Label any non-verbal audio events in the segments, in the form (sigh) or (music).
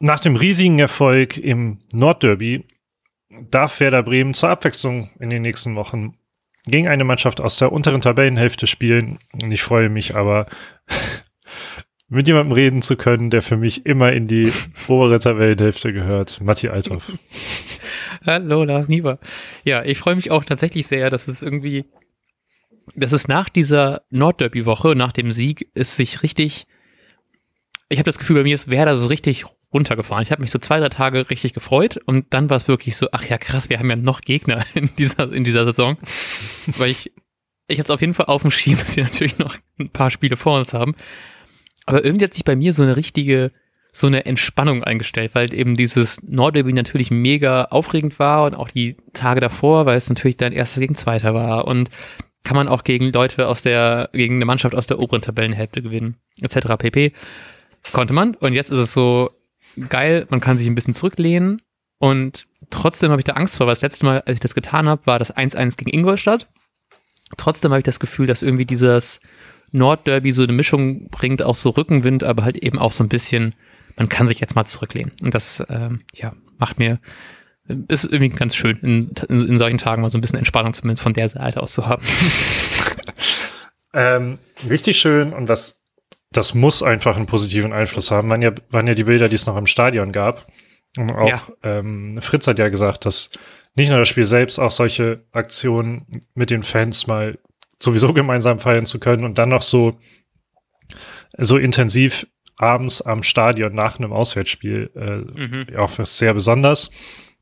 nach dem riesigen Erfolg im Nordderby darf Werder Bremen zur Abwechslung in den nächsten Wochen gegen eine Mannschaft aus der unteren Tabellenhälfte spielen. Und ich freue mich aber, (laughs) mit jemandem reden zu können, der für mich immer in die obere Tabellenhälfte gehört. Matti Althoff. (laughs) Hallo, Lars Nieber. Ja, ich freue mich auch tatsächlich sehr, dass es irgendwie, dass es nach dieser Nordderby-Woche, nach dem Sieg, es sich richtig, ich habe das Gefühl, bei mir ist Werder so richtig runtergefahren. Ich habe mich so zwei, drei Tage richtig gefreut und dann war es wirklich so, ach ja, krass, wir haben ja noch Gegner (laughs) in dieser, in dieser Saison. Weil ich, ich jetzt auf jeden Fall auf dem Schirm, (laughs) dass wir natürlich noch ein paar Spiele vor uns haben. Aber irgendwie hat sich bei mir so eine richtige, so eine Entspannung eingestellt, weil eben dieses Nordderby natürlich mega aufregend war und auch die Tage davor, weil es natürlich dann erster gegen zweiter war und kann man auch gegen Leute aus der, gegen eine Mannschaft aus der oberen Tabellenhälfte gewinnen, etc. pp. Konnte man. Und jetzt ist es so geil, man kann sich ein bisschen zurücklehnen und trotzdem habe ich da Angst vor, weil das letzte Mal, als ich das getan habe, war das 1-1 gegen Ingolstadt. Trotzdem habe ich das Gefühl, dass irgendwie dieses Nordderby so eine Mischung bringt, auch so Rückenwind, aber halt eben auch so ein bisschen, man kann sich jetzt mal zurücklehnen. Und das, ähm, ja, macht mir, ist irgendwie ganz schön, in, in, in, solchen Tagen mal so ein bisschen Entspannung zumindest von der Seite aus zu haben. (laughs) ähm, richtig schön und das, das muss einfach einen positiven Einfluss haben. Waren ja, waren ja die Bilder, die es noch im Stadion gab. Und auch ja. ähm, Fritz hat ja gesagt, dass nicht nur das Spiel selbst, auch solche Aktionen mit den Fans mal sowieso gemeinsam feiern zu können und dann noch so, so intensiv abends am Stadion nach einem Auswärtsspiel, äh, mhm. auch sehr besonders.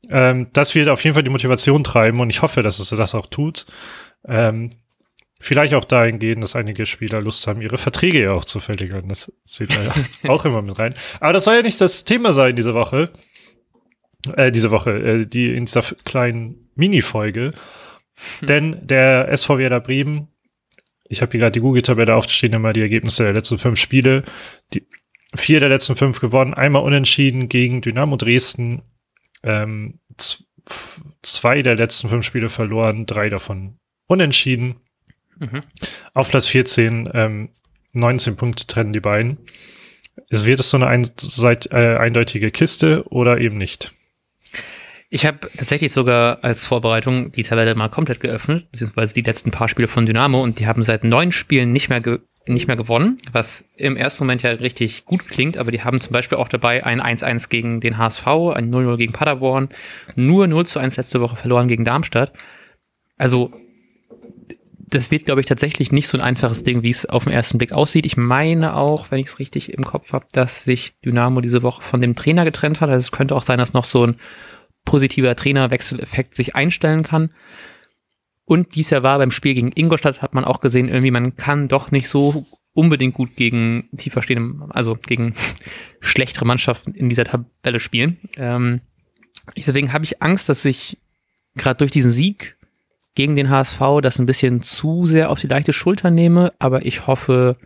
Ähm, das wird auf jeden Fall die Motivation treiben und ich hoffe, dass es das auch tut. Ähm, vielleicht auch dahingehend, dass einige Spieler Lust haben, ihre Verträge ja auch zu verlängern. Das zählt ja (laughs) auch immer mit rein. Aber das soll ja nicht das Thema sein diese Woche. Äh, diese Woche, äh, die in dieser kleinen Mini-Folge. Denn der SV Werder Bremen, ich habe hier gerade die Google-Tabelle aufstehen, immer die Ergebnisse der letzten fünf Spiele. Die, vier der letzten fünf gewonnen, einmal unentschieden gegen Dynamo Dresden, ähm, zwei der letzten fünf Spiele verloren, drei davon unentschieden. Mhm. Auf Platz 14, ähm, 19 Punkte trennen die beiden. Es wird es so eine ein, seit, äh, eindeutige Kiste oder eben nicht? Ich habe tatsächlich sogar als Vorbereitung die Tabelle mal komplett geöffnet, beziehungsweise die letzten paar Spiele von Dynamo und die haben seit neun Spielen nicht mehr, nicht mehr gewonnen, was im ersten Moment ja richtig gut klingt, aber die haben zum Beispiel auch dabei ein 1-1 gegen den HSV, ein 0-0 gegen Paderborn, nur 0-1 letzte Woche verloren gegen Darmstadt. Also das wird, glaube ich, tatsächlich nicht so ein einfaches Ding, wie es auf den ersten Blick aussieht. Ich meine auch, wenn ich es richtig im Kopf habe, dass sich Dynamo diese Woche von dem Trainer getrennt hat. Also es könnte auch sein, dass noch so ein positiver Trainerwechseleffekt sich einstellen kann. Und dies Jahr war beim Spiel gegen Ingolstadt, hat man auch gesehen, irgendwie man kann doch nicht so unbedingt gut gegen tiefer stehende, also gegen (laughs) schlechtere Mannschaften in dieser Tabelle spielen. Ähm, deswegen habe ich Angst, dass ich gerade durch diesen Sieg gegen den HSV das ein bisschen zu sehr auf die leichte Schulter nehme, aber ich hoffe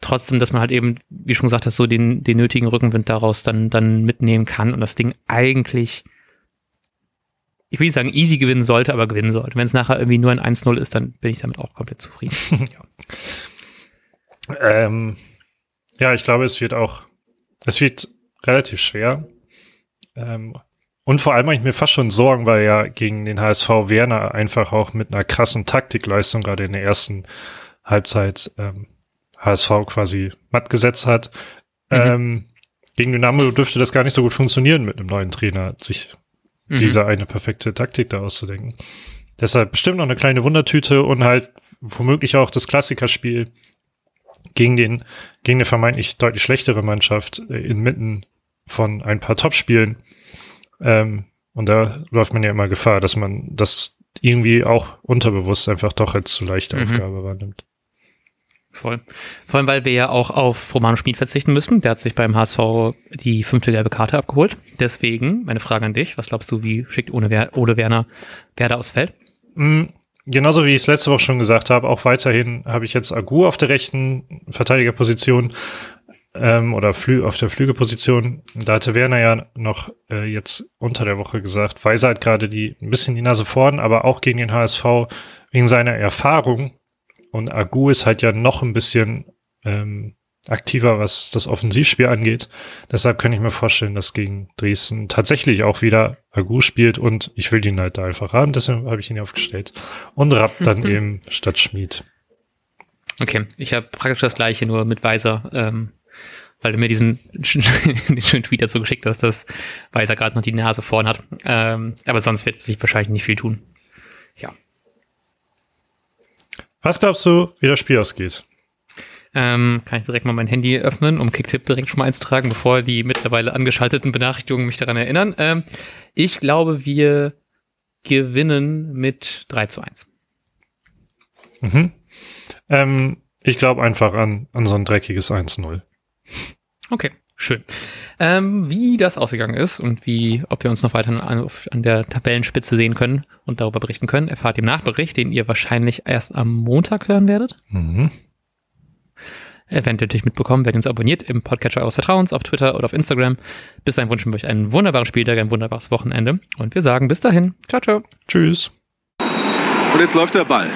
trotzdem, dass man halt eben, wie schon gesagt hast, so den, den nötigen Rückenwind daraus dann, dann mitnehmen kann und das Ding eigentlich ich will nicht sagen easy gewinnen sollte, aber gewinnen sollte. Wenn es nachher irgendwie nur ein 1-0 ist, dann bin ich damit auch komplett zufrieden. (laughs) ja. Ähm, ja, ich glaube, es wird auch, es wird relativ schwer. Ähm, und vor allem mache ich mir fast schon Sorgen, weil ja gegen den HSV Werner einfach auch mit einer krassen Taktikleistung gerade in der ersten Halbzeit ähm, HSV quasi matt gesetzt hat. Mhm. Ähm, gegen Dynamo dürfte das gar nicht so gut funktionieren mit einem neuen Trainer, sich mhm. diese eine perfekte Taktik da auszudenken. Deshalb bestimmt noch eine kleine Wundertüte und halt womöglich auch das Klassikerspiel gegen den, gegen eine vermeintlich deutlich schlechtere Mannschaft äh, inmitten von ein paar Topspielen. Ähm, und da läuft man ja immer Gefahr, dass man das irgendwie auch unterbewusst einfach doch als zu leichte mhm. Aufgabe wahrnimmt. Voll. Vor allem, weil wir ja auch auf Romano Schmid verzichten müssen. Der hat sich beim HSV die fünfte gelbe Karte abgeholt. Deswegen, meine Frage an dich, was glaubst du, wie schickt ohne Wer Ole Werner Werder aufs Feld? Mm, genauso wie ich es letzte Woche schon gesagt habe, auch weiterhin habe ich jetzt Agur auf der rechten Verteidigerposition ähm, oder Flü auf der Flügelposition. Da hatte Werner ja noch äh, jetzt unter der Woche gesagt, Weiser hat gerade die ein bisschen die Nase vorn, aber auch gegen den HSV wegen seiner Erfahrung und Agu ist halt ja noch ein bisschen, ähm, aktiver, was das Offensivspiel angeht. Deshalb kann ich mir vorstellen, dass gegen Dresden tatsächlich auch wieder Agu spielt und ich will ihn halt da einfach haben, deshalb habe ich ihn aufgestellt. Und Rapp (laughs) dann eben statt Schmied. Okay, ich habe praktisch das gleiche, nur mit Weiser, ähm, weil du mir diesen, (laughs) den schönen Tweet dazu geschickt hast, dass Weiser gerade noch die Nase vorn hat. Ähm, aber sonst wird sich wahrscheinlich nicht viel tun. Ja. Was glaubst du, wie das Spiel ausgeht? Ähm, kann ich direkt mal mein Handy öffnen, um Kicktip direkt schon mal einzutragen, bevor die mittlerweile angeschalteten Benachrichtigungen mich daran erinnern. Ähm, ich glaube, wir gewinnen mit 3 zu 1. Mhm. Ähm, ich glaube einfach an, an so ein dreckiges 1-0. Okay, schön. Ähm, wie das ausgegangen ist und wie, ob wir uns noch weiter an, an, der Tabellenspitze sehen können und darüber berichten können, erfahrt ihr im Nachbericht, den ihr wahrscheinlich erst am Montag hören werdet. Mhm. Eventuell natürlich mitbekommen, wenn ihr uns abonniert im Podcatcher eures Vertrauens, auf Twitter oder auf Instagram. Bis dahin wünschen wir euch einen wunderbaren Spieltag, ein wunderbares Wochenende. Und wir sagen bis dahin. Ciao, ciao. Tschüss. Und jetzt läuft der Ball.